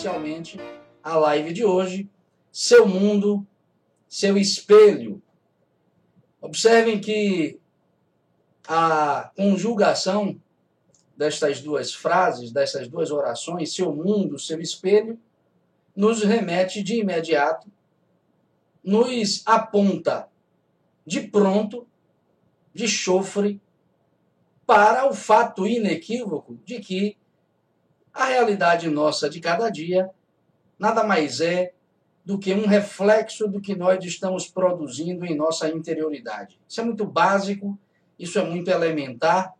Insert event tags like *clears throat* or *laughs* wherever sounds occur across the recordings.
inicialmente a live de hoje, seu mundo, seu espelho. Observem que a conjugação destas duas frases, dessas duas orações, seu mundo, seu espelho, nos remete de imediato, nos aponta de pronto, de chofre, para o fato inequívoco de que a realidade nossa de cada dia nada mais é do que um reflexo do que nós estamos produzindo em nossa interioridade. Isso é muito básico, isso é muito elementar.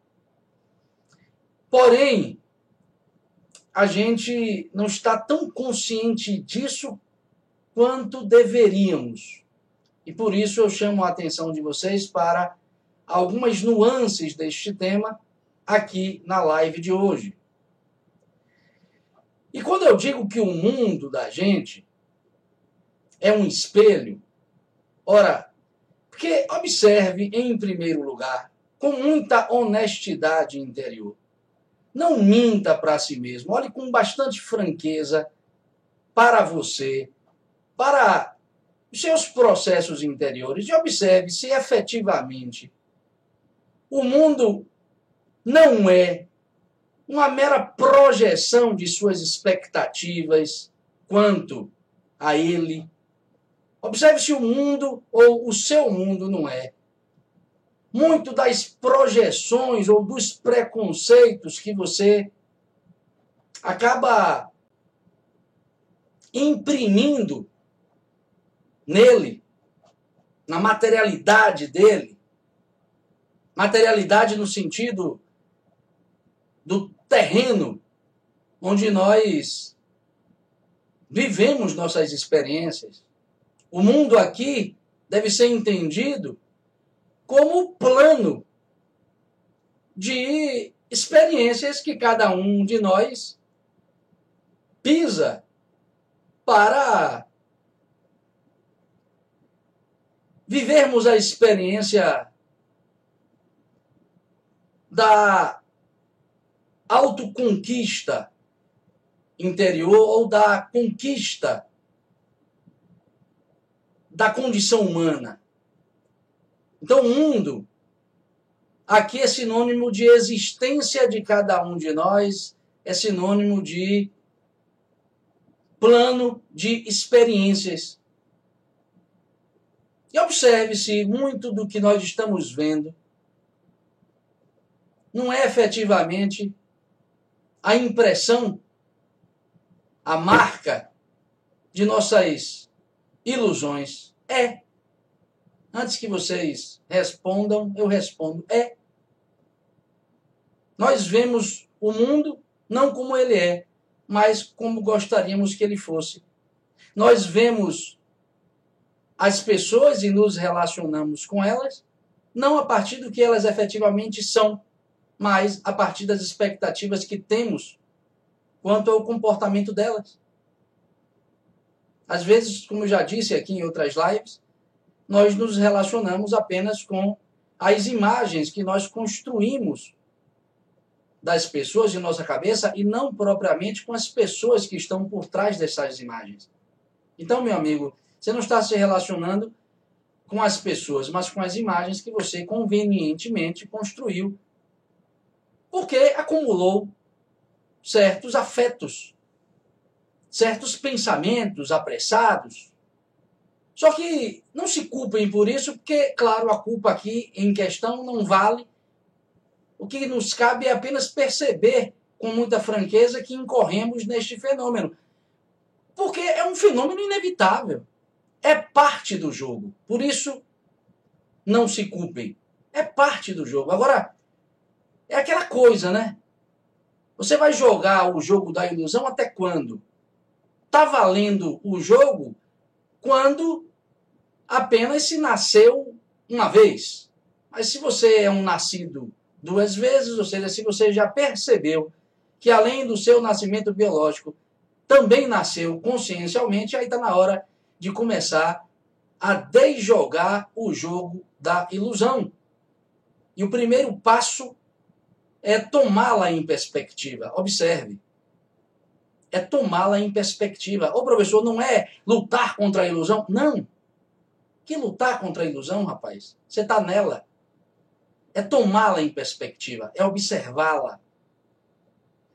Porém, a gente não está tão consciente disso quanto deveríamos. E por isso eu chamo a atenção de vocês para algumas nuances deste tema aqui na live de hoje. E quando eu digo que o mundo da gente é um espelho, ora, porque observe em primeiro lugar, com muita honestidade interior. Não minta para si mesmo, olhe com bastante franqueza para você, para os seus processos interiores e observe se efetivamente o mundo não é uma mera projeção de suas expectativas quanto a ele. Observe se o mundo ou o seu mundo não é. Muito das projeções ou dos preconceitos que você acaba imprimindo nele, na materialidade dele, Materialidade no sentido do terreno onde nós vivemos nossas experiências. O mundo aqui deve ser entendido como plano de experiências que cada um de nós pisa para vivermos a experiência da autoconquista interior ou da conquista da condição humana. Então, o mundo aqui é sinônimo de existência de cada um de nós, é sinônimo de plano de experiências. E observe-se muito do que nós estamos vendo não é efetivamente a impressão, a marca de nossas ilusões. É. Antes que vocês respondam, eu respondo: é. Nós vemos o mundo não como ele é, mas como gostaríamos que ele fosse. Nós vemos as pessoas e nos relacionamos com elas não a partir do que elas efetivamente são, mas a partir das expectativas que temos quanto ao comportamento delas. Às vezes, como eu já disse aqui em outras lives, nós nos relacionamos apenas com as imagens que nós construímos das pessoas de nossa cabeça e não propriamente com as pessoas que estão por trás dessas imagens. Então, meu amigo, você não está se relacionando com as pessoas, mas com as imagens que você convenientemente construiu porque acumulou certos afetos, certos pensamentos apressados. Só que não se culpem por isso, porque, claro, a culpa aqui em questão não vale. O que nos cabe é apenas perceber com muita franqueza que incorremos neste fenômeno. Porque é um fenômeno inevitável. É parte do jogo. Por isso, não se culpem. É parte do jogo. Agora, é aquela coisa, né? Você vai jogar o jogo da ilusão até quando? Tá valendo o jogo quando apenas se nasceu uma vez. Mas se você é um nascido duas vezes, ou seja, se você já percebeu que além do seu nascimento biológico, também nasceu consciencialmente, aí está na hora de começar a desjogar o jogo da ilusão. E o primeiro passo é tomá-la em perspectiva. Observe. é tomá-la em perspectiva. Ô professor, não é lutar contra a ilusão? Não. Que lutar contra a ilusão, rapaz? Você está nela. É tomá-la em perspectiva, é observá-la,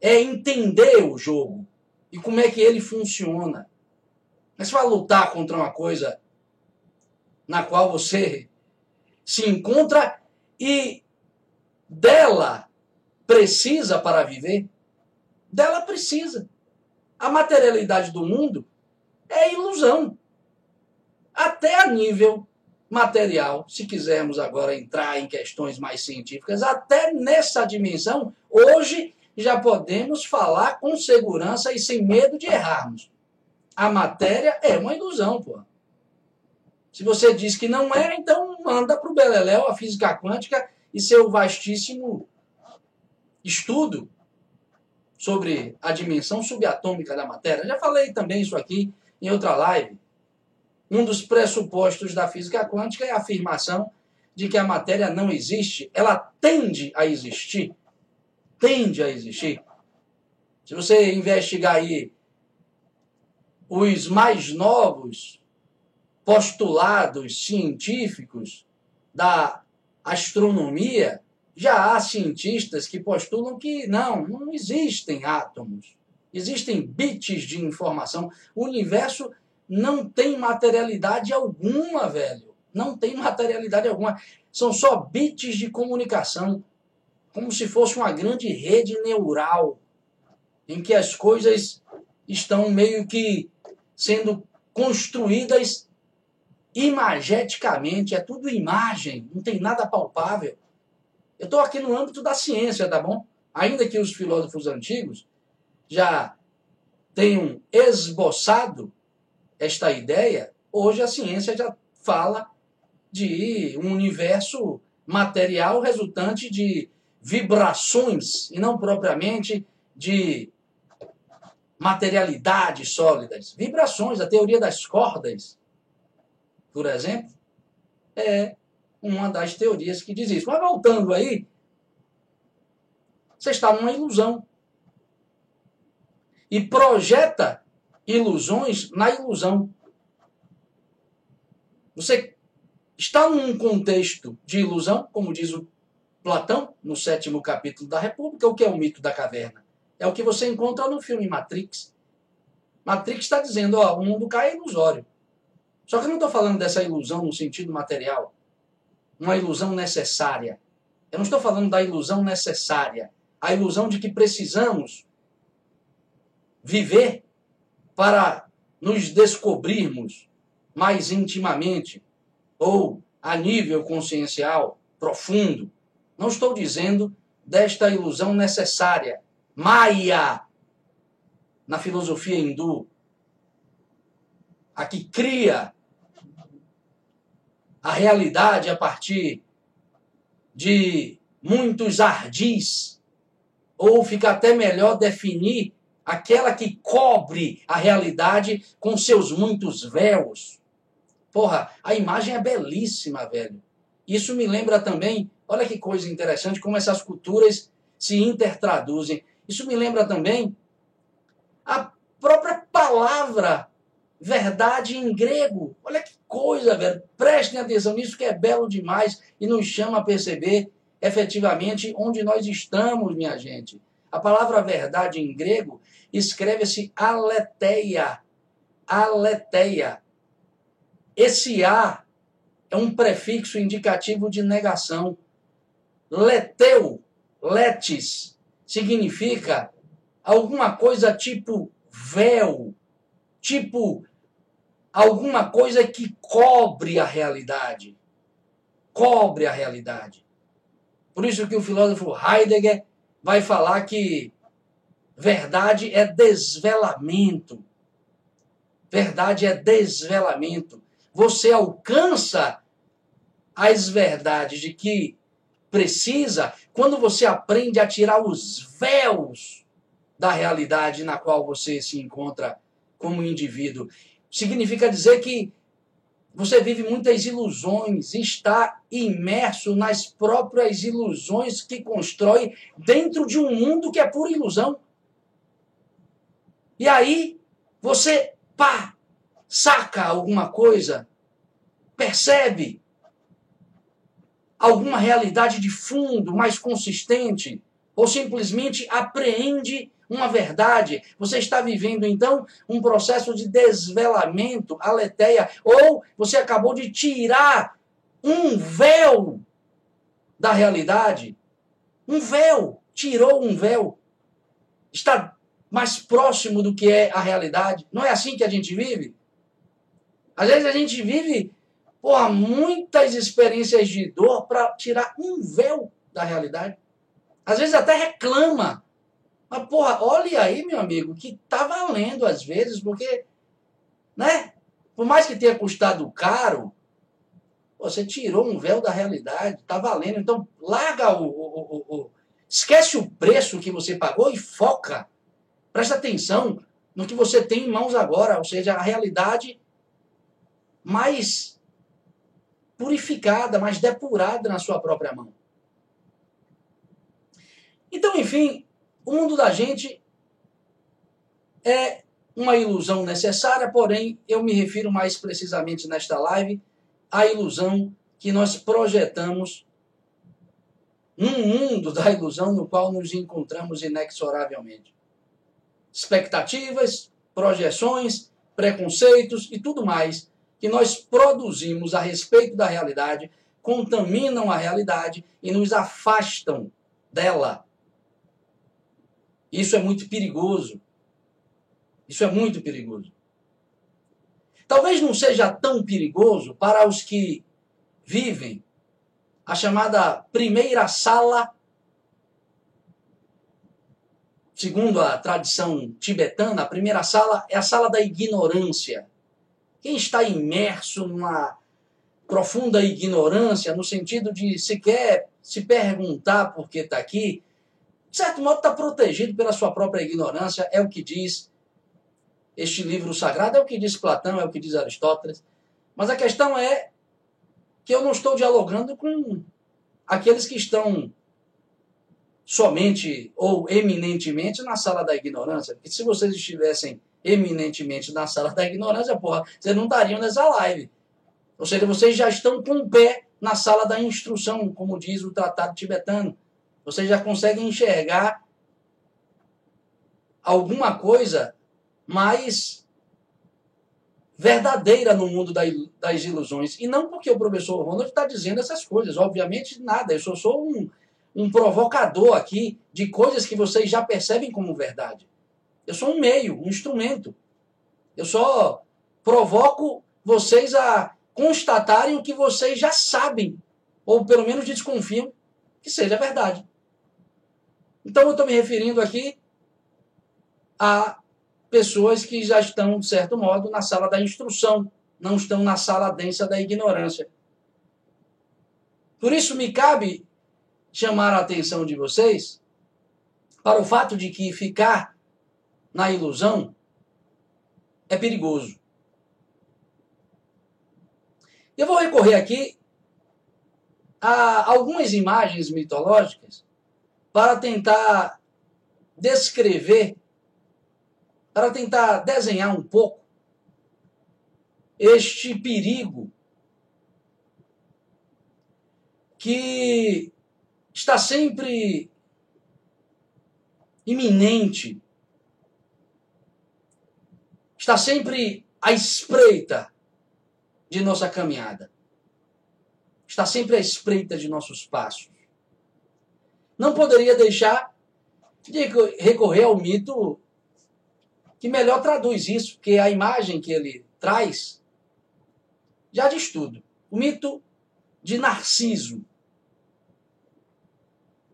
é entender o jogo e como é que ele funciona. Mas vai lutar contra uma coisa na qual você se encontra e dela precisa para viver? Dela precisa. A materialidade do mundo é ilusão. Até a nível material, se quisermos agora entrar em questões mais científicas, até nessa dimensão, hoje já podemos falar com segurança e sem medo de errarmos. A matéria é uma ilusão, pô. Se você diz que não é, então manda para o Beleléu a física quântica e seu vastíssimo estudo sobre a dimensão subatômica da matéria. Já falei também isso aqui em outra live. Um dos pressupostos da física quântica é a afirmação de que a matéria não existe, ela tende a existir. Tende a existir. Se você investigar aí os mais novos postulados científicos da astronomia, já há cientistas que postulam que não, não existem átomos. Existem bits de informação. O universo não tem materialidade alguma, velho. Não tem materialidade alguma. São só bits de comunicação. Como se fosse uma grande rede neural em que as coisas estão meio que sendo construídas imageticamente, é tudo imagem, não tem nada palpável. Eu estou aqui no âmbito da ciência, tá bom? Ainda que os filósofos antigos já tenham esboçado esta ideia, hoje a ciência já fala de um universo material resultante de vibrações e não propriamente de materialidades sólidas. Vibrações, a teoria das cordas, por exemplo, é uma das teorias que diz isso. Mas voltando aí, você está numa ilusão. E projeta ilusões na ilusão. Você está num contexto de ilusão, como diz o Platão, no sétimo capítulo da República, o que é o mito da caverna? É o que você encontra no filme Matrix. Matrix está dizendo, ó, o mundo cai é ilusório. Só que eu não estou falando dessa ilusão no sentido material. Uma ilusão necessária. Eu não estou falando da ilusão necessária. A ilusão de que precisamos viver para nos descobrirmos mais intimamente ou a nível consciencial profundo. Não estou dizendo desta ilusão necessária, Maya, na filosofia hindu, a que cria a realidade a partir de muitos ardis, ou fica até melhor definir aquela que cobre a realidade com seus muitos véus. Porra, a imagem é belíssima, velho. Isso me lembra também, olha que coisa interessante, como essas culturas se intertraduzem. Isso me lembra também a própria palavra verdade em grego. Olha que coisa, velho. Prestem atenção nisso que é belo demais e nos chama a perceber efetivamente onde nós estamos, minha gente. A palavra verdade em grego escreve-se aletheia. Aletheia. Esse A é um prefixo indicativo de negação. Leteu, letes, significa alguma coisa tipo véu, tipo alguma coisa que cobre a realidade. Cobre a realidade. Por isso que o filósofo Heidegger vai falar que verdade é desvelamento. Verdade é desvelamento. Você alcança as verdades de que precisa quando você aprende a tirar os véus da realidade na qual você se encontra como indivíduo. Significa dizer que você vive muitas ilusões, está imerso nas próprias ilusões que constrói dentro de um mundo que é pura ilusão. E aí você, pá, saca alguma coisa, percebe alguma realidade de fundo mais consistente, ou simplesmente apreende uma verdade. Você está vivendo então um processo de desvelamento, aletheia, ou você acabou de tirar um véu da realidade. Um véu, tirou um véu. Está mais próximo do que é a realidade. Não é assim que a gente vive? Às vezes a gente vive porra, muitas experiências de dor para tirar um véu da realidade. Às vezes até reclama. Mas, porra, olha aí, meu amigo, que tá valendo às vezes, porque, né? Por mais que tenha custado caro, você tirou um véu da realidade, tá valendo. Então, larga o, o, o, o esquece o preço que você pagou e foca. Presta atenção no que você tem em mãos agora, ou seja, a realidade mais purificada, mais depurada na sua própria mão. Então, enfim, o mundo da gente é uma ilusão necessária, porém, eu me refiro mais precisamente nesta live à ilusão que nós projetamos num mundo da ilusão no qual nos encontramos inexoravelmente. Expectativas, projeções, preconceitos e tudo mais que nós produzimos a respeito da realidade contaminam a realidade e nos afastam dela. Isso é muito perigoso. Isso é muito perigoso. Talvez não seja tão perigoso para os que vivem a chamada primeira sala, segundo a tradição tibetana, a primeira sala é a sala da ignorância. Quem está imerso numa profunda ignorância, no sentido de sequer se perguntar por que está aqui, de certo modo está protegido pela sua própria ignorância, é o que diz este livro sagrado, é o que diz Platão, é o que diz Aristóteles. Mas a questão é que eu não estou dialogando com aqueles que estão somente ou eminentemente na sala da ignorância. Porque se vocês estivessem eminentemente na sala da ignorância, porra, vocês não estariam nessa live. Ou seja, vocês já estão com o pé na sala da instrução, como diz o tratado tibetano. Vocês já conseguem enxergar alguma coisa mais verdadeira no mundo das ilusões. E não porque o professor Ronald está dizendo essas coisas. Obviamente, nada. Eu só sou um, um provocador aqui de coisas que vocês já percebem como verdade. Eu sou um meio, um instrumento. Eu só provoco vocês a constatarem o que vocês já sabem, ou pelo menos desconfiam que seja verdade. Então eu estou me referindo aqui a pessoas que já estão, de certo modo, na sala da instrução, não estão na sala densa da ignorância. Por isso me cabe chamar a atenção de vocês para o fato de que ficar na ilusão é perigoso. Eu vou recorrer aqui a algumas imagens mitológicas para tentar descrever, para tentar desenhar um pouco este perigo que está sempre iminente está sempre à espreita de nossa caminhada. Está sempre à espreita de nossos passos. Não poderia deixar de recorrer ao mito que melhor traduz isso, porque a imagem que ele traz já diz tudo. O mito de Narciso.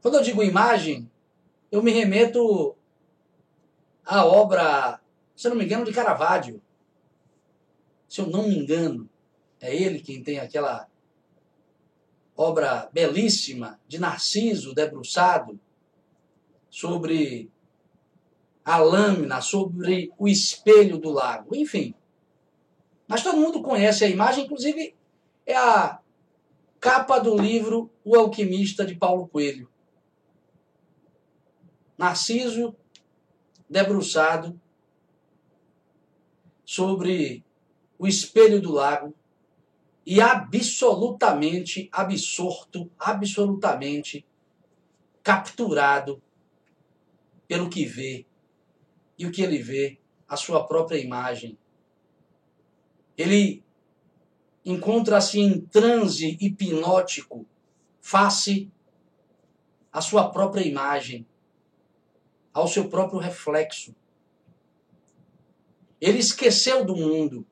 Quando eu digo imagem, eu me remeto à obra se eu não me engano, de Caravaggio. Se eu não me engano, é ele quem tem aquela obra belíssima de Narciso debruçado sobre a lâmina, sobre o espelho do lago, enfim. Mas todo mundo conhece a imagem, inclusive é a capa do livro O Alquimista de Paulo Coelho. Narciso debruçado sobre o espelho do lago e absolutamente absorto, absolutamente capturado pelo que vê. E o que ele vê? A sua própria imagem. Ele encontra-se em transe hipnótico face à sua própria imagem, ao seu próprio reflexo. Ele esqueceu do mundo.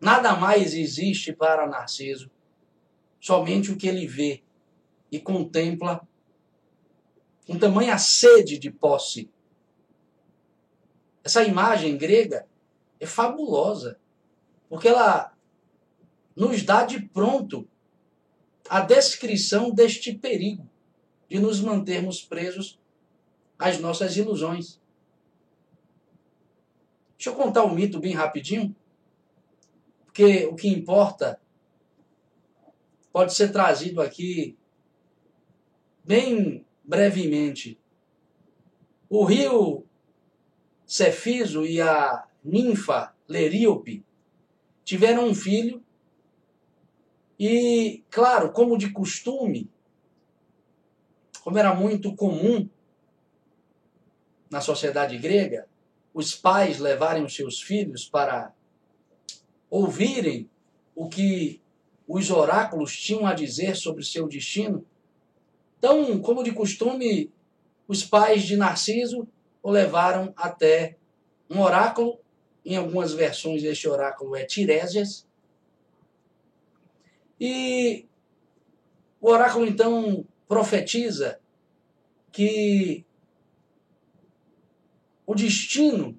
Nada mais existe para Narciso, somente o que ele vê e contempla com tamanha sede de posse. Essa imagem grega é fabulosa, porque ela nos dá de pronto a descrição deste perigo de nos mantermos presos às nossas ilusões. Deixa eu contar um mito bem rapidinho, porque o que importa pode ser trazido aqui bem brevemente. O rio Cefiso e a ninfa Leríope tiveram um filho e, claro, como de costume, como era muito comum na sociedade grega, os pais levarem os seus filhos para ouvirem o que os oráculos tinham a dizer sobre seu destino. Então, como de costume, os pais de Narciso o levaram até um oráculo. Em algumas versões, este oráculo é Tiresias. E o oráculo então profetiza que o destino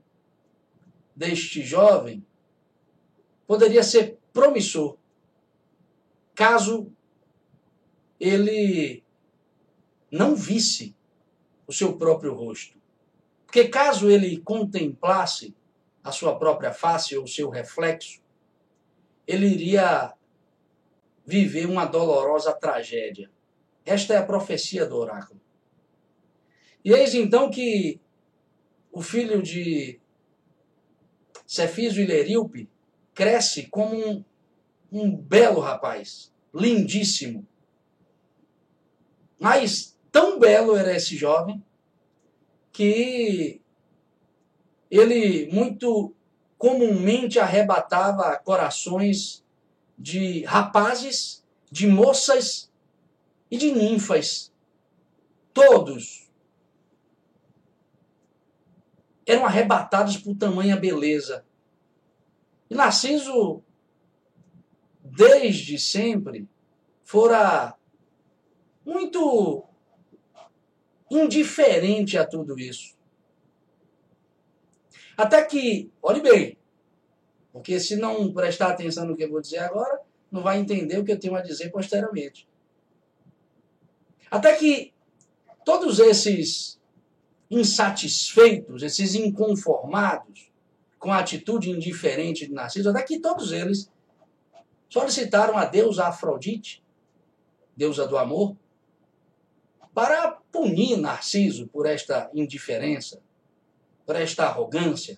deste jovem poderia ser promissor caso ele não visse o seu próprio rosto. Porque caso ele contemplasse a sua própria face ou o seu reflexo, ele iria viver uma dolorosa tragédia. Esta é a profecia do oráculo. E eis então que o filho de Cefiso e Leríope cresce como um, um belo rapaz, lindíssimo. Mas tão belo era esse jovem que ele muito comumente arrebatava corações de rapazes, de moças e de ninfas. Todos eram arrebatados por tamanha beleza. E Narciso, desde sempre, fora muito indiferente a tudo isso. Até que, olhe bem, porque se não prestar atenção no que eu vou dizer agora, não vai entender o que eu tenho a dizer posteriormente. Até que todos esses insatisfeitos, esses inconformados com a atitude indiferente de Narciso, até que todos eles solicitaram a deusa Afrodite, deusa do amor, para punir Narciso por esta indiferença, por esta arrogância.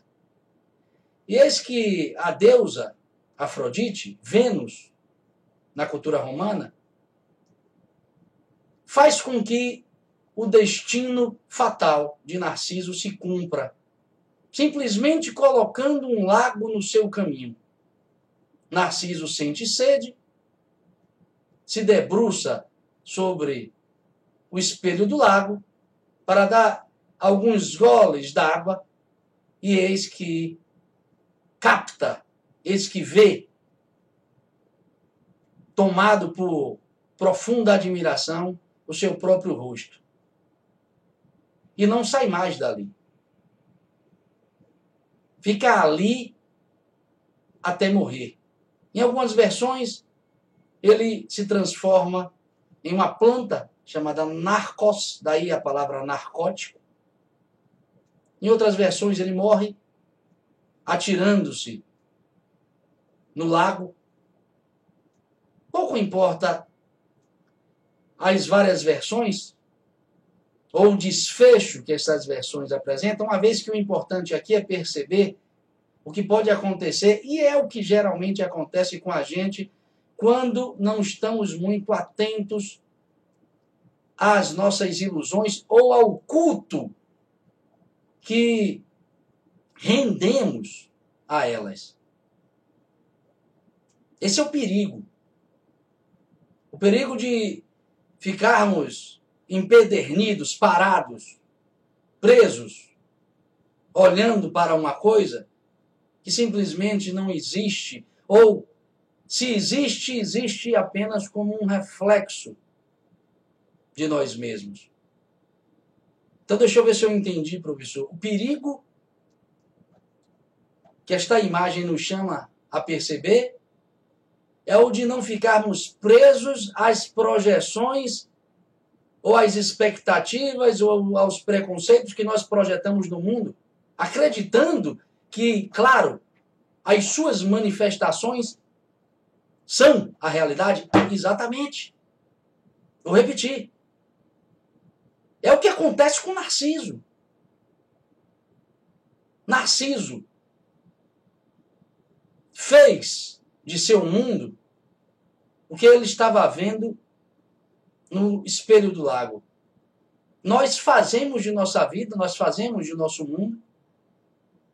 E eis que a deusa Afrodite, Vênus, na cultura romana, faz com que o destino fatal de Narciso se cumpra, simplesmente colocando um lago no seu caminho. Narciso sente sede, se debruça sobre o espelho do lago para dar alguns goles d'água e eis que capta, eis que vê, tomado por profunda admiração, o seu próprio rosto e não sai mais dali. Fica ali até morrer. Em algumas versões, ele se transforma em uma planta chamada narcos, daí a palavra narcótico. Em outras versões, ele morre atirando-se no lago. Pouco importa as várias versões, ou desfecho que essas versões apresentam, uma vez que o importante aqui é perceber o que pode acontecer, e é o que geralmente acontece com a gente quando não estamos muito atentos às nossas ilusões ou ao culto que rendemos a elas. Esse é o perigo. O perigo de ficarmos empedernidos, parados, presos, olhando para uma coisa que simplesmente não existe, ou se existe, existe apenas como um reflexo de nós mesmos. Então, deixa eu ver se eu entendi, professor. O perigo que esta imagem nos chama a perceber é o de não ficarmos presos às projeções ou às expectativas ou aos preconceitos que nós projetamos no mundo, acreditando que, claro, as suas manifestações são a realidade? Exatamente. Vou repetir. É o que acontece com Narciso. Narciso fez de seu mundo o que ele estava vendo no espelho do lago. Nós fazemos de nossa vida, nós fazemos de nosso mundo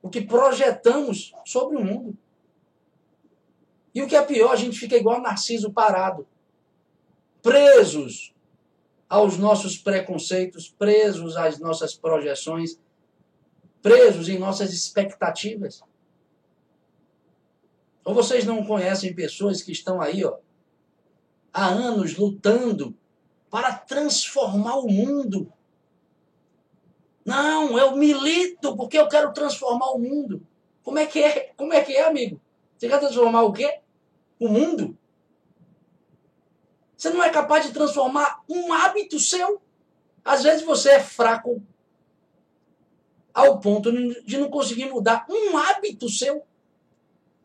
o que projetamos sobre o mundo. E o que é pior, a gente fica igual Narciso parado, presos aos nossos preconceitos, presos às nossas projeções, presos em nossas expectativas. Ou vocês não conhecem pessoas que estão aí, ó, há anos lutando para transformar o mundo não, eu milito porque eu quero transformar o mundo. Como é que é? Como é que é, amigo? Você quer transformar o quê? O mundo? Você não é capaz de transformar um hábito seu? Às vezes você é fraco ao ponto de não conseguir mudar um hábito seu.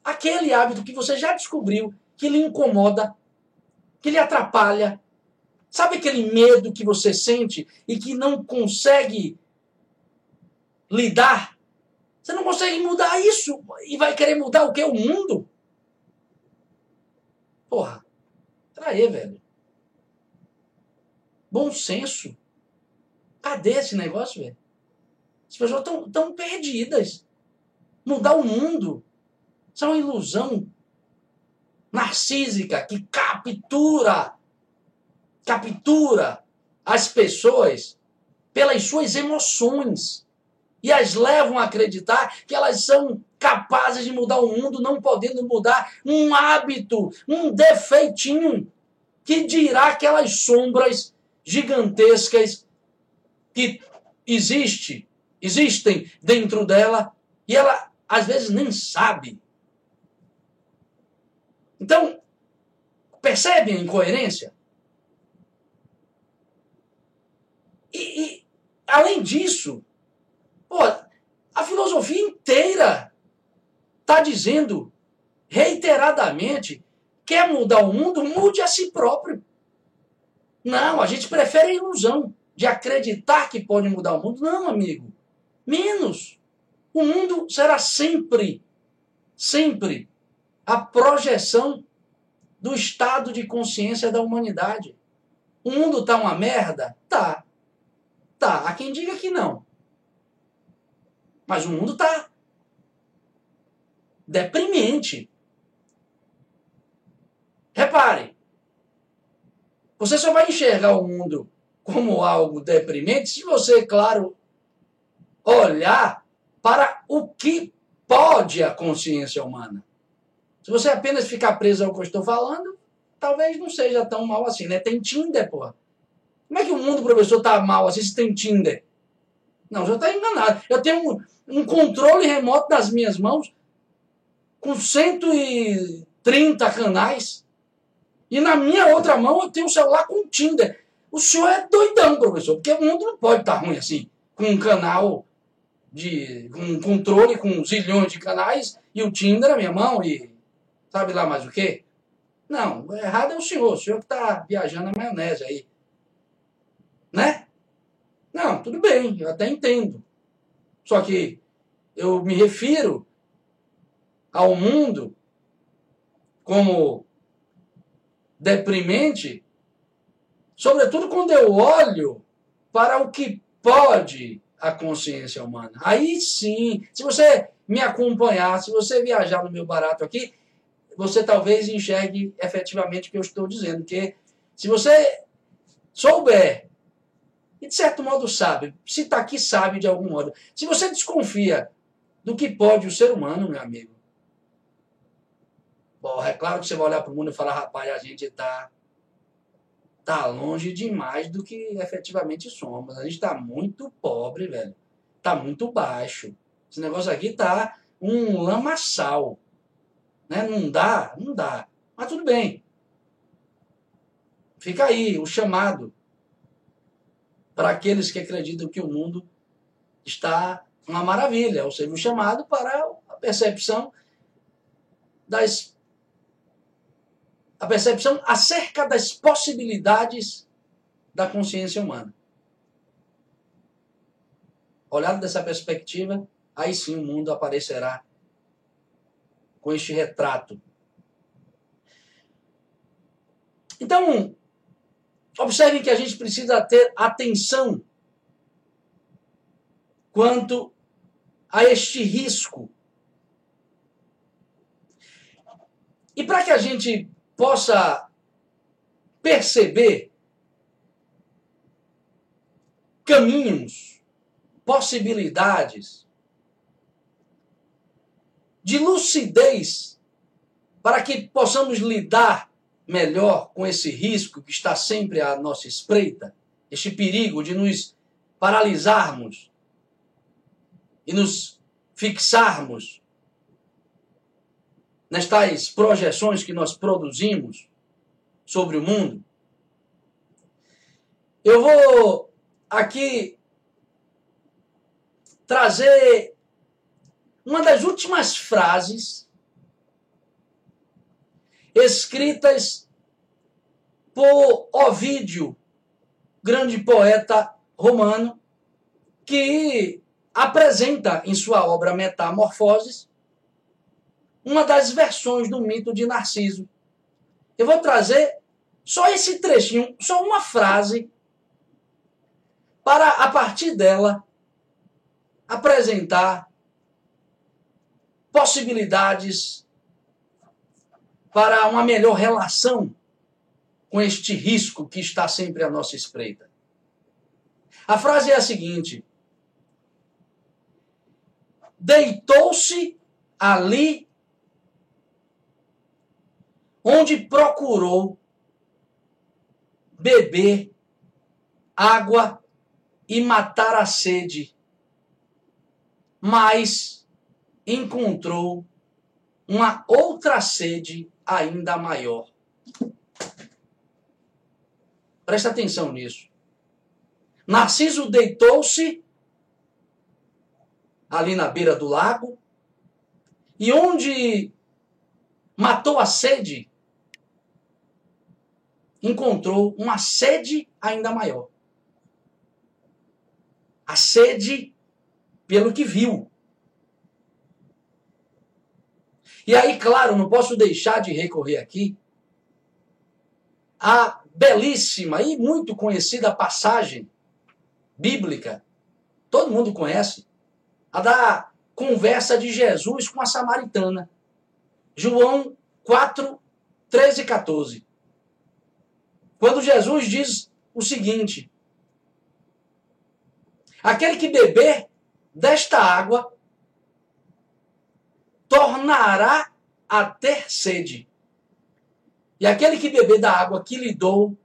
Aquele hábito que você já descobriu que lhe incomoda, que lhe atrapalha. Sabe aquele medo que você sente e que não consegue lidar. Você não consegue mudar isso e vai querer mudar o que? O mundo? Porra, aí, velho. Bom senso. Cadê esse negócio, velho? As pessoas estão tão perdidas. Mudar o mundo. Isso é uma ilusão narcísica que captura, captura as pessoas pelas suas emoções e as levam a acreditar que elas são capazes de mudar o mundo, não podendo mudar um hábito, um defeitinho, que dirá aquelas sombras gigantescas que existe, existem dentro dela e ela às vezes nem sabe. Então, percebem a incoerência? E, e além disso, Pô, a filosofia inteira está dizendo reiteradamente: quer mudar o mundo, mude a si próprio. Não, a gente prefere a ilusão de acreditar que pode mudar o mundo. Não, amigo. Menos. O mundo será sempre, sempre a projeção do estado de consciência da humanidade. O mundo está uma merda? Tá. Tá. Há quem diga que não. Mas o mundo está deprimente. Repare, você só vai enxergar o mundo como algo deprimente se você, claro, olhar para o que pode a consciência humana. Se você apenas ficar preso ao que eu estou falando, talvez não seja tão mal assim, né? Tem Tinder, porra. Como é que o mundo, professor, tá mal assim se tem Tinder? Não, já está enganado. Eu tenho um, um controle remoto das minhas mãos com 130 canais. E na minha outra mão eu tenho um celular com Tinder. O senhor é doidão, professor, porque o mundo não pode estar ruim assim, com um canal de com um controle com zilhões de canais e o Tinder na minha mão e sabe lá mais o quê? Não, errado é o senhor, o senhor que está viajando na maionese aí. Né? Não, tudo bem, eu até entendo. Só que eu me refiro ao mundo como deprimente, sobretudo quando eu olho para o que pode a consciência humana. Aí sim, se você me acompanhar, se você viajar no meu barato aqui, você talvez enxergue efetivamente o que eu estou dizendo. Que se você souber, e de certo modo sabe, se está aqui sabe de algum modo, se você desconfia do que pode o ser humano, meu amigo, bom, é claro que você vai olhar para o mundo e falar, rapaz, a gente está tá longe demais do que efetivamente somos. A gente está muito pobre, velho. Está muito baixo. Esse negócio aqui tá um lamaçal. Né? Não dá, não dá. Mas tudo bem. Fica aí o chamado para aqueles que acreditam que o mundo está uma maravilha, ou seja, o chamado para a percepção das a percepção acerca das possibilidades da consciência humana. Olhado dessa perspectiva, aí sim o mundo aparecerá com este retrato. Então, observem que a gente precisa ter atenção quanto a este risco. E para que a gente possa perceber caminhos, possibilidades de lucidez para que possamos lidar melhor com esse risco que está sempre à nossa espreita, este perigo de nos paralisarmos e nos fixarmos nestas projeções que nós produzimos sobre o mundo, eu vou aqui trazer uma das últimas frases escritas por Ovídio, grande poeta romano, que apresenta em sua obra Metamorfoses uma das versões do mito de Narciso. Eu vou trazer só esse trechinho, só uma frase, para a partir dela apresentar possibilidades para uma melhor relação com este risco que está sempre à nossa espreita. A frase é a seguinte: Deitou-se ali onde procurou beber água e matar a sede, mas encontrou uma outra sede ainda maior. Presta atenção nisso. Narciso deitou-se ali na beira do lago e onde matou a sede, encontrou uma sede ainda maior. A sede pelo que viu. E aí, claro, não posso deixar de recorrer aqui à belíssima e muito conhecida passagem bíblica, todo mundo conhece, a da conversa de Jesus com a samaritana. João 4, 13 e 14. Quando Jesus diz o seguinte: Aquele que beber desta água tornará a ter sede. E aquele que beber da água que lhe dou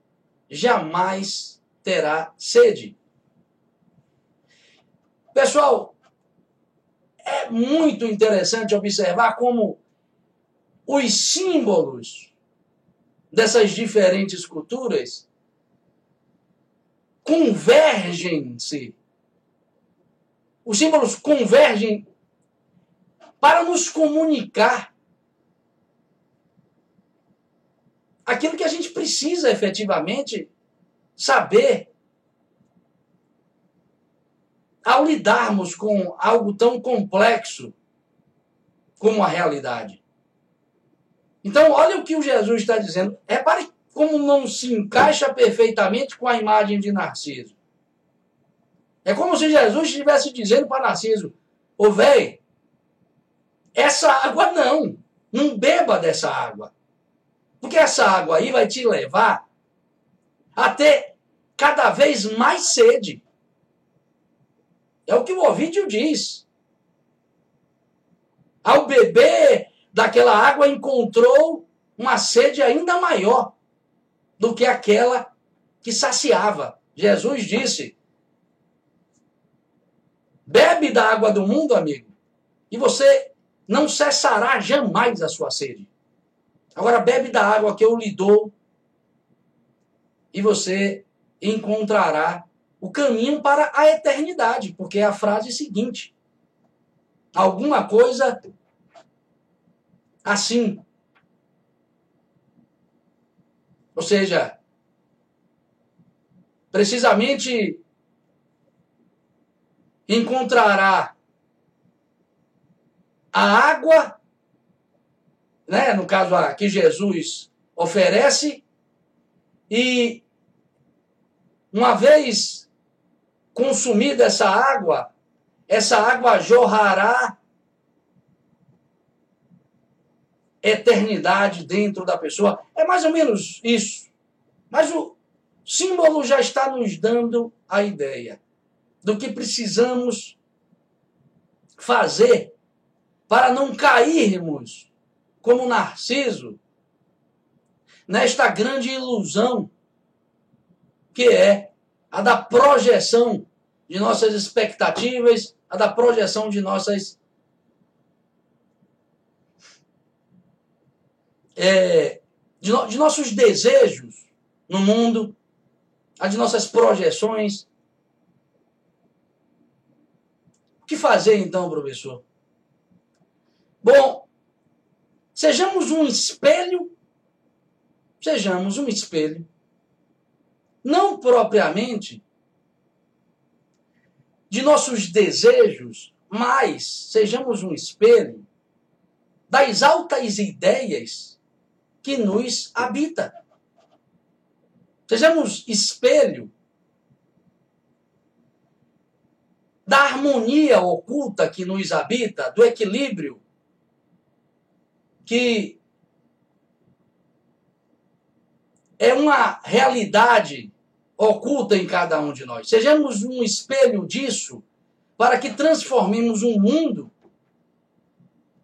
jamais terá sede. Pessoal, é muito interessante observar como os símbolos dessas diferentes culturas convergem-se. Os símbolos convergem para nos comunicar aquilo que a gente precisa efetivamente saber ao lidarmos com algo tão complexo como a realidade. Então, olha o que o Jesus está dizendo. Repare como não se encaixa perfeitamente com a imagem de Narciso. É como se Jesus estivesse dizendo para Narciso: Ô velho, essa água não, não beba dessa água. Porque essa água aí vai te levar a ter cada vez mais sede. É o que o Ovídio diz. Ao beber daquela água, encontrou uma sede ainda maior do que aquela que saciava. Jesus disse: Bebe da água do mundo, amigo, e você não cessará jamais a sua sede. Agora bebe da água que eu lhe dou e você encontrará o caminho para a eternidade, porque é a frase seguinte. Alguma coisa assim. Ou seja, precisamente encontrará a água, né, no caso a que Jesus oferece, e uma vez consumida essa água, essa água jorrará eternidade dentro da pessoa. É mais ou menos isso. Mas o símbolo já está nos dando a ideia do que precisamos fazer para não cairmos como Narciso nesta grande ilusão que é a da projeção de nossas expectativas, a da projeção de nossas é, de, no, de nossos desejos no mundo, a de nossas projeções, que fazer então, professor? Bom, sejamos um espelho, sejamos um espelho, não propriamente de nossos desejos, mas sejamos um espelho das altas ideias que nos habita. Sejamos espelho da harmonia oculta que nos habita, do equilíbrio que é uma realidade oculta em cada um de nós. Sejamos um espelho disso para que transformemos um mundo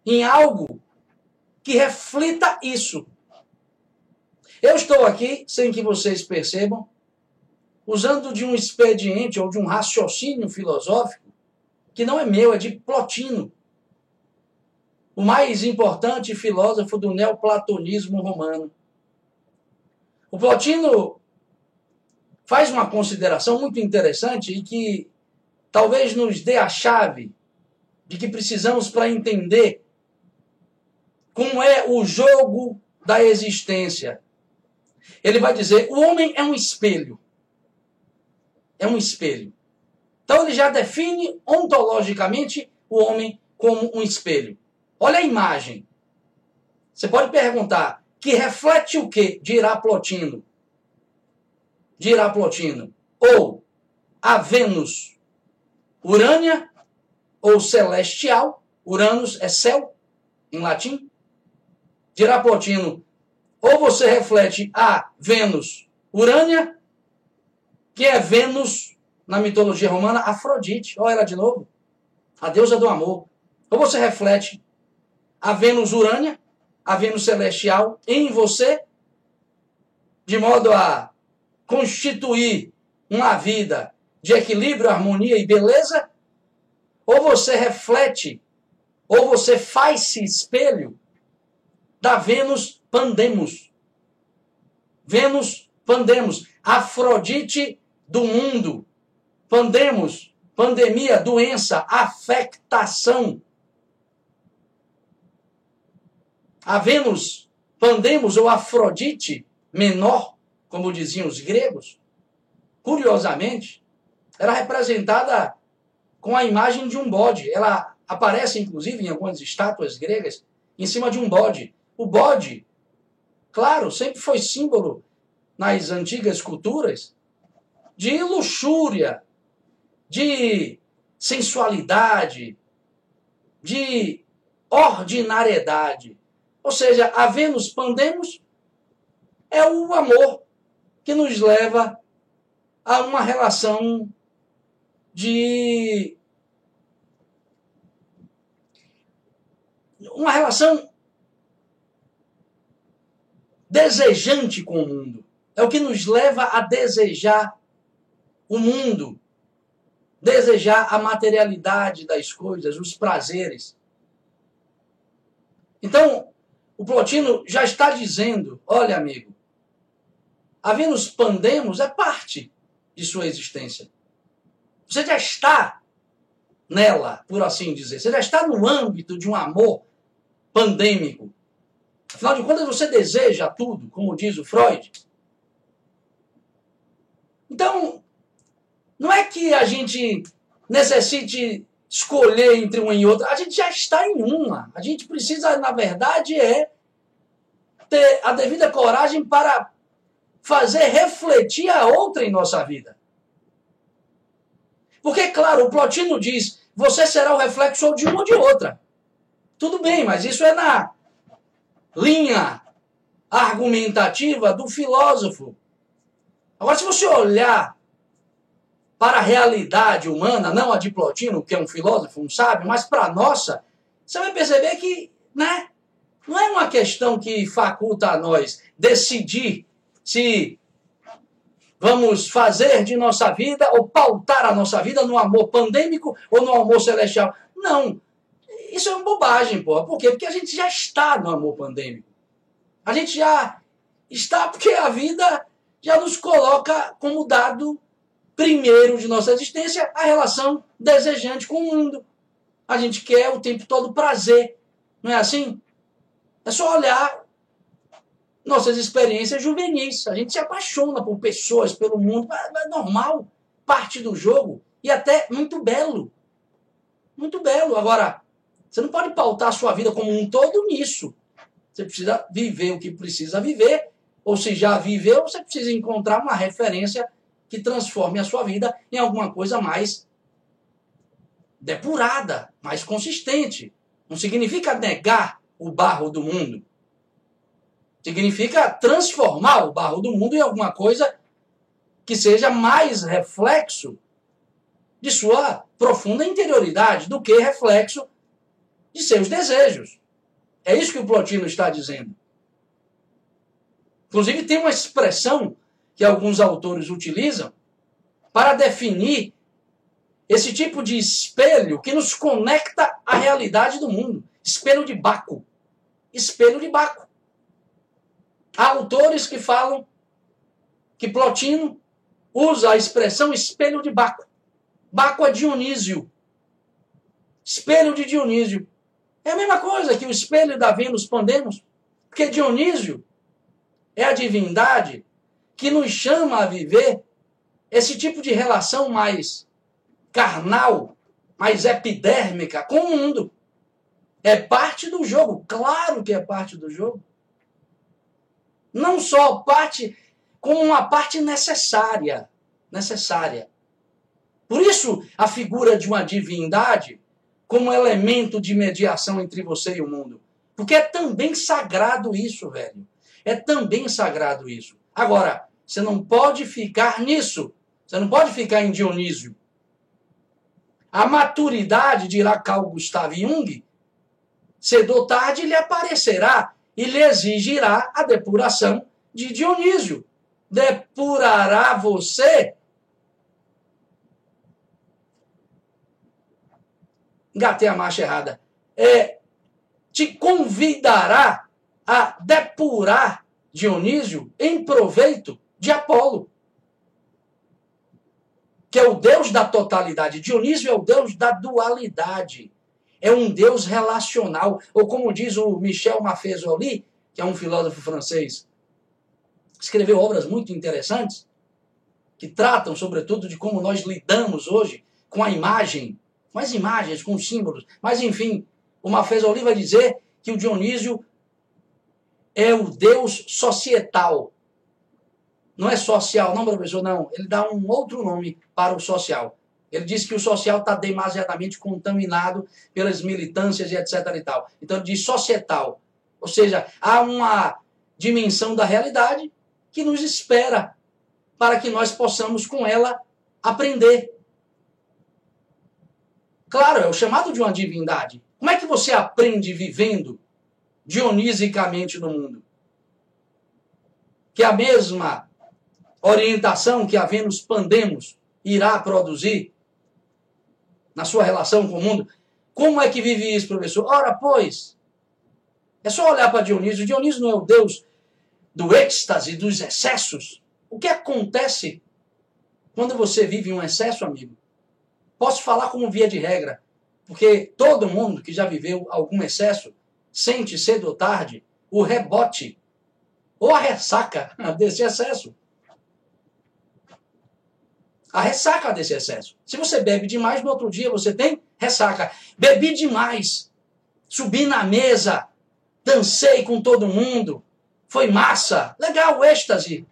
em algo que reflita isso. Eu estou aqui, sem que vocês percebam, usando de um expediente ou de um raciocínio filosófico que não é meu, é de Plotino, o mais importante filósofo do neoplatonismo romano. O Plotino faz uma consideração muito interessante e que talvez nos dê a chave de que precisamos para entender como é o jogo da existência. Ele vai dizer: o homem é um espelho é um espelho. Então ele já define ontologicamente o homem como um espelho. Olha a imagem. Você pode perguntar, que reflete o que? Dirá Plotino. Dirá Plotino. Ou a Vênus Urânia ou celestial. Uranus é céu, em latim. Dirá Plotino. Ou você reflete a Vênus Urânia que é Vênus na mitologia romana, Afrodite. Olha ela de novo. A deusa do amor. Ou você reflete a Vênus Urânia, a Vênus celestial em você, de modo a constituir uma vida de equilíbrio, harmonia e beleza, ou você reflete, ou você faz-se espelho da Vênus Pandemos. Vênus Pandemos. Afrodite do mundo. Pandemos, pandemia, doença, afectação. A Vênus, pandemos ou Afrodite menor, como diziam os gregos, curiosamente, era representada com a imagem de um bode. Ela aparece inclusive em algumas estátuas gregas em cima de um bode. O bode, claro, sempre foi símbolo nas antigas culturas de luxúria, de sensualidade, de ordinariedade. Ou seja, a Vênus Pandemos é o amor que nos leva a uma relação de. uma relação desejante com o mundo. É o que nos leva a desejar o mundo, desejar a materialidade das coisas, os prazeres. Então, o Plotino já está dizendo: olha, amigo, a Vênus Pandemos é parte de sua existência. Você já está nela, por assim dizer. Você já está no âmbito de um amor pandêmico. Afinal de contas, você deseja tudo, como diz o Freud. Então, não é que a gente necessite escolher entre uma e outra. A gente já está em uma. A gente precisa, na verdade, é ter a devida coragem para fazer refletir a outra em nossa vida. Porque, claro, o Plotino diz: você será o reflexo de uma ou de outra. Tudo bem, mas isso é na linha argumentativa do filósofo. Agora, se você olhar para a realidade humana, não a de Plotino, que é um filósofo, um sábio, mas para a nossa, você vai perceber que né, não é uma questão que faculta a nós decidir se vamos fazer de nossa vida ou pautar a nossa vida no amor pandêmico ou no amor celestial. Não. Isso é uma bobagem. Por quê? Porque a gente já está no amor pandêmico. A gente já está porque a vida já nos coloca como dado primeiro de nossa existência a relação desejante com o mundo. A gente quer o tempo todo prazer. Não é assim? É só olhar nossas experiências juvenis. A gente se apaixona por pessoas, pelo mundo. É normal, parte do jogo e até muito belo. Muito belo. Agora, você não pode pautar a sua vida como um todo nisso. Você precisa viver o que precisa viver, ou se já viveu, você precisa encontrar uma referência que transforme a sua vida em alguma coisa mais depurada, mais consistente. Não significa negar o barro do mundo. Significa transformar o barro do mundo em alguma coisa que seja mais reflexo de sua profunda interioridade do que reflexo de seus desejos. É isso que o Plotino está dizendo. Inclusive, tem uma expressão que alguns autores utilizam para definir esse tipo de espelho que nos conecta à realidade do mundo. Espelho de Baco. Espelho de Baco. Há autores que falam que Plotino usa a expressão espelho de Baco. Baco é Dionísio. Espelho de Dionísio. É a mesma coisa que o espelho da Vênus Pandemos, porque Dionísio é a divindade que nos chama a viver esse tipo de relação mais carnal, mais epidérmica com o mundo. É parte do jogo, claro que é parte do jogo. Não só parte, como uma parte necessária. Necessária. Por isso, a figura de uma divindade como elemento de mediação entre você e o mundo. Porque é também sagrado isso, velho. É também sagrado isso. Agora, você não pode ficar nisso. Você não pode ficar em Dionísio. A maturidade, dirá Carl Gustav Jung, cedo ou tarde lhe aparecerá e lhe exigirá a depuração de Dionísio. Depurará você. Engatei a marcha errada. É, te convidará a depurar Dionísio em proveito de Apolo, que é o Deus da totalidade. Dionísio é o Deus da dualidade é um Deus relacional. Ou como diz o Michel Maffesoli, que é um filósofo francês, escreveu obras muito interessantes, que tratam, sobretudo, de como nós lidamos hoje com a imagem, com as imagens, com os símbolos. Mas, enfim, o Mafezoli vai dizer que o Dionísio é o Deus societal. Não é social, não, professor, não. Ele dá um outro nome para o social. Ele diz que o social está demasiadamente contaminado pelas militâncias e etc. e tal. Então, ele diz societal. Ou seja, há uma dimensão da realidade que nos espera para que nós possamos com ela aprender. Claro, é o chamado de uma divindade. Como é que você aprende vivendo dionisicamente no mundo? Que a mesma orientação que Vênus Pandemos irá produzir na sua relação com o mundo. Como é que vive isso, professor? Ora, pois, é só olhar para Dionísio. Dionísio não é o Deus do êxtase, dos excessos. O que acontece quando você vive um excesso, amigo? Posso falar como via de regra, porque todo mundo que já viveu algum excesso sente cedo ou tarde o rebote ou a ressaca *laughs* desse excesso. A ressaca desse excesso. Se você bebe demais, no outro dia você tem ressaca. Bebi demais, subi na mesa, dancei com todo mundo, foi massa, legal, êxtase,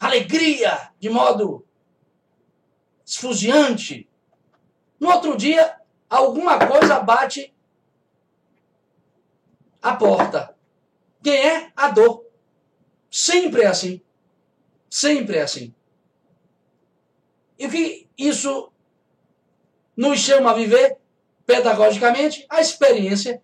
alegria, de modo esfuziante. No outro dia, alguma coisa bate a porta. Quem é? A dor. Sempre é assim. Sempre é assim. E o que isso nos chama a viver, pedagogicamente, a experiência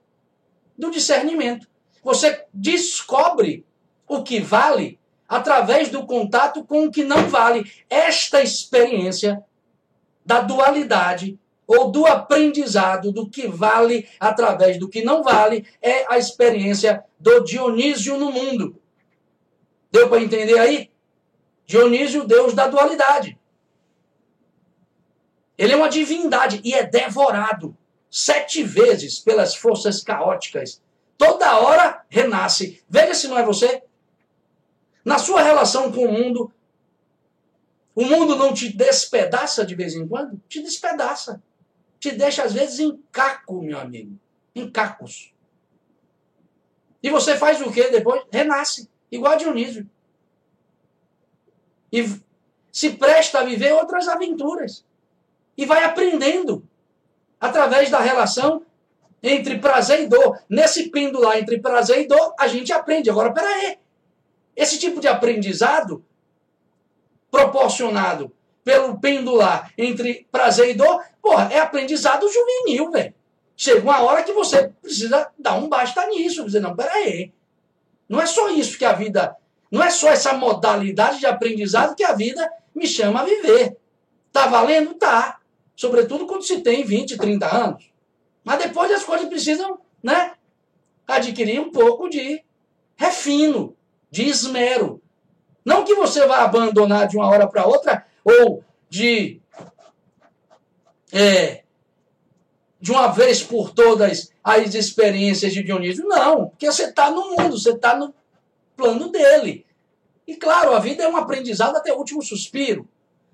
do discernimento. Você descobre o que vale através do contato com o que não vale. Esta experiência da dualidade ou do aprendizado do que vale através do que não vale é a experiência do Dionísio no mundo. Deu para entender aí? Dionísio, Deus da dualidade. Ele é uma divindade e é devorado sete vezes pelas forças caóticas. Toda hora renasce. Veja se não é você. Na sua relação com o mundo, o mundo não te despedaça de vez em quando? Te despedaça. Te deixa, às vezes, em caco, meu amigo. Em cacos. E você faz o que depois? Renasce. Igual a Dionísio. E se presta a viver outras aventuras. E vai aprendendo através da relação entre prazer e dor. Nesse pendular entre prazer e dor, a gente aprende. Agora, peraí. Esse tipo de aprendizado proporcionado pelo pendular entre prazer e dor, porra, é aprendizado juvenil, velho. Chega uma hora que você precisa dar um basta nisso. Dizer, não, peraí. Não é só isso que a vida. Não é só essa modalidade de aprendizado que a vida me chama a viver. Tá valendo? Tá. Sobretudo quando se tem 20, 30 anos. Mas depois as coisas precisam, né? Adquirir um pouco de refino, de esmero. Não que você vá abandonar de uma hora para outra, ou de. É, de uma vez por todas as experiências de Dionísio. Não, porque você está no mundo, você está no plano dele. E claro, a vida é um aprendizado até o último suspiro.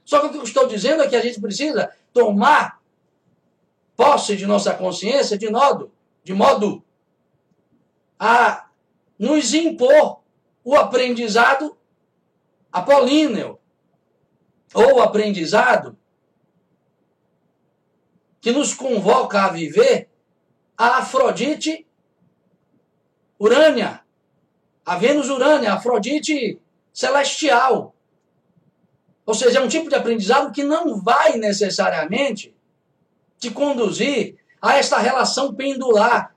Só que o que eu estou dizendo é que a gente precisa tomar posse de nossa consciência de modo, de modo a nos impor o aprendizado apolíneo, ou o aprendizado que nos convoca a viver a Afrodite Urânia, a Vênus Urânia, a Afrodite celestial. Ou seja, é um tipo de aprendizado que não vai necessariamente te conduzir a esta relação pendular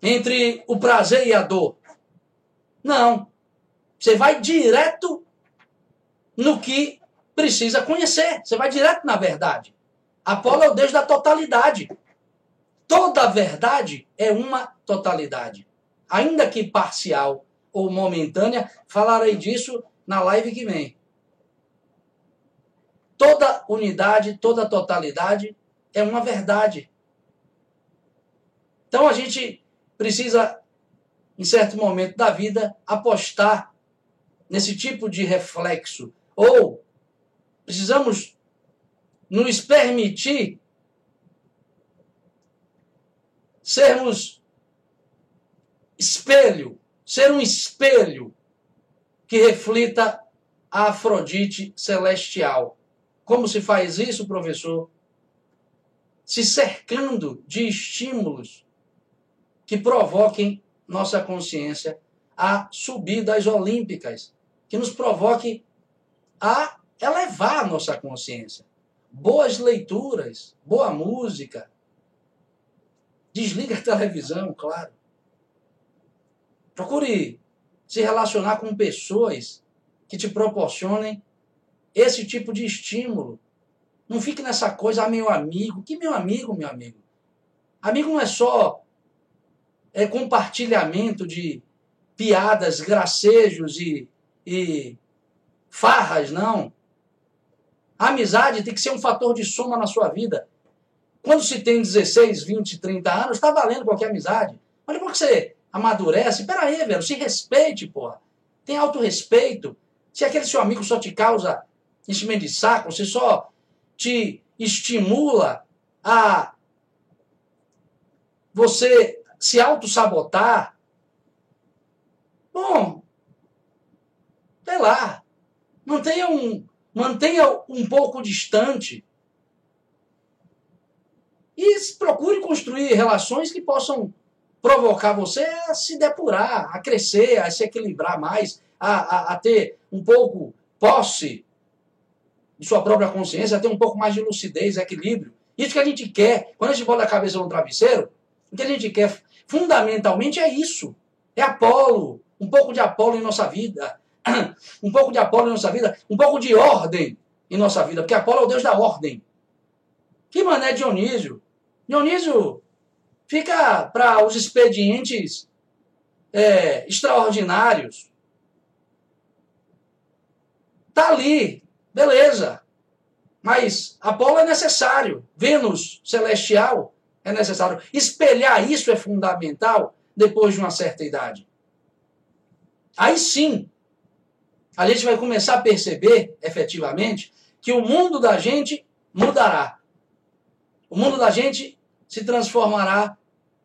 entre o prazer e a dor. Não. Você vai direto no que precisa conhecer. Você vai direto na verdade. Apolo é o Deus da totalidade. Toda verdade é uma totalidade. Ainda que parcial ou momentânea, falarei disso na live que vem. Toda unidade, toda totalidade é uma verdade. Então a gente precisa, em certo momento da vida, apostar nesse tipo de reflexo. Ou precisamos nos permitir sermos espelho, ser um espelho que reflita a Afrodite celestial. Como se faz isso, professor? Se cercando de estímulos que provoquem nossa consciência a subir das olímpicas, que nos provoque a elevar nossa consciência. Boas leituras, boa música. Desliga a televisão, claro. Procure se relacionar com pessoas que te proporcionem esse tipo de estímulo. Não fique nessa coisa, ah, meu amigo. Que meu amigo, meu amigo? Amigo não é só é, compartilhamento de piadas, gracejos e, e farras, não. A amizade tem que ser um fator de soma na sua vida. Quando se tem 16, 20, 30 anos, está valendo qualquer amizade. Mas depois que você amadurece, peraí, velho, se respeite, porra. Tem autorrespeito. Se aquele seu amigo só te causa enchimento de saco, se só te estimula a você se auto-sabotar, bom, sei lá, mantenha um, mantenha um pouco distante. E procure construir relações que possam provocar você a se depurar, a crescer, a se equilibrar mais, a, a, a ter um pouco posse de sua própria consciência, ter um pouco mais de lucidez, equilíbrio. Isso que a gente quer. Quando a gente bota a cabeça no travesseiro, o que a gente quer fundamentalmente é isso. É Apolo. Um pouco de Apolo em nossa vida. *clears throat* Um pouco de Apolo em nossa vida. Um pouco de ordem em nossa vida. Porque Apolo é o Deus da ordem. Que mané Dionísio? Dionísio fica para os expedientes é, extraordinários. Tá ali, beleza. Mas Apolo é necessário. Vênus celestial é necessário. Espelhar isso é fundamental depois de uma certa idade. Aí sim, a gente vai começar a perceber, efetivamente, que o mundo da gente mudará. O mundo da gente se transformará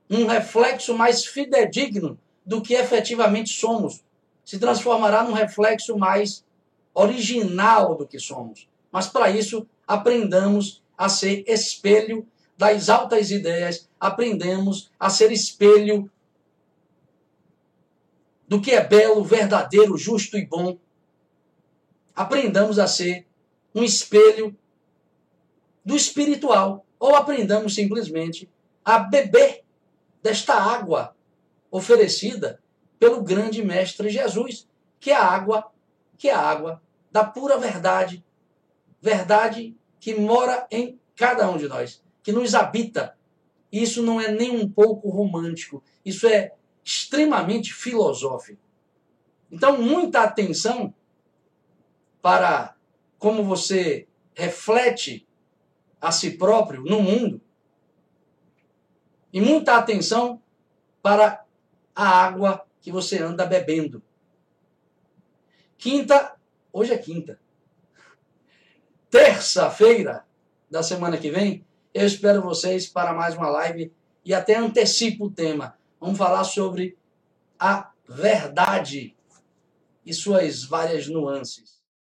num reflexo mais fidedigno do que efetivamente somos. Se transformará num reflexo mais original do que somos. Mas para isso, aprendamos a ser espelho das altas ideias, aprendemos a ser espelho do que é belo, verdadeiro, justo e bom. Aprendamos a ser um espelho do espiritual. Ou aprendamos simplesmente a beber desta água oferecida pelo grande mestre Jesus, que é a água, que é a água da pura verdade, verdade que mora em cada um de nós, que nos habita. Isso não é nem um pouco romântico, isso é extremamente filosófico. Então, muita atenção para como você reflete a si próprio no mundo. E muita atenção para a água que você anda bebendo. Quinta, hoje é quinta. Terça-feira da semana que vem, eu espero vocês para mais uma live e até antecipo o tema. Vamos falar sobre a verdade e suas várias nuances.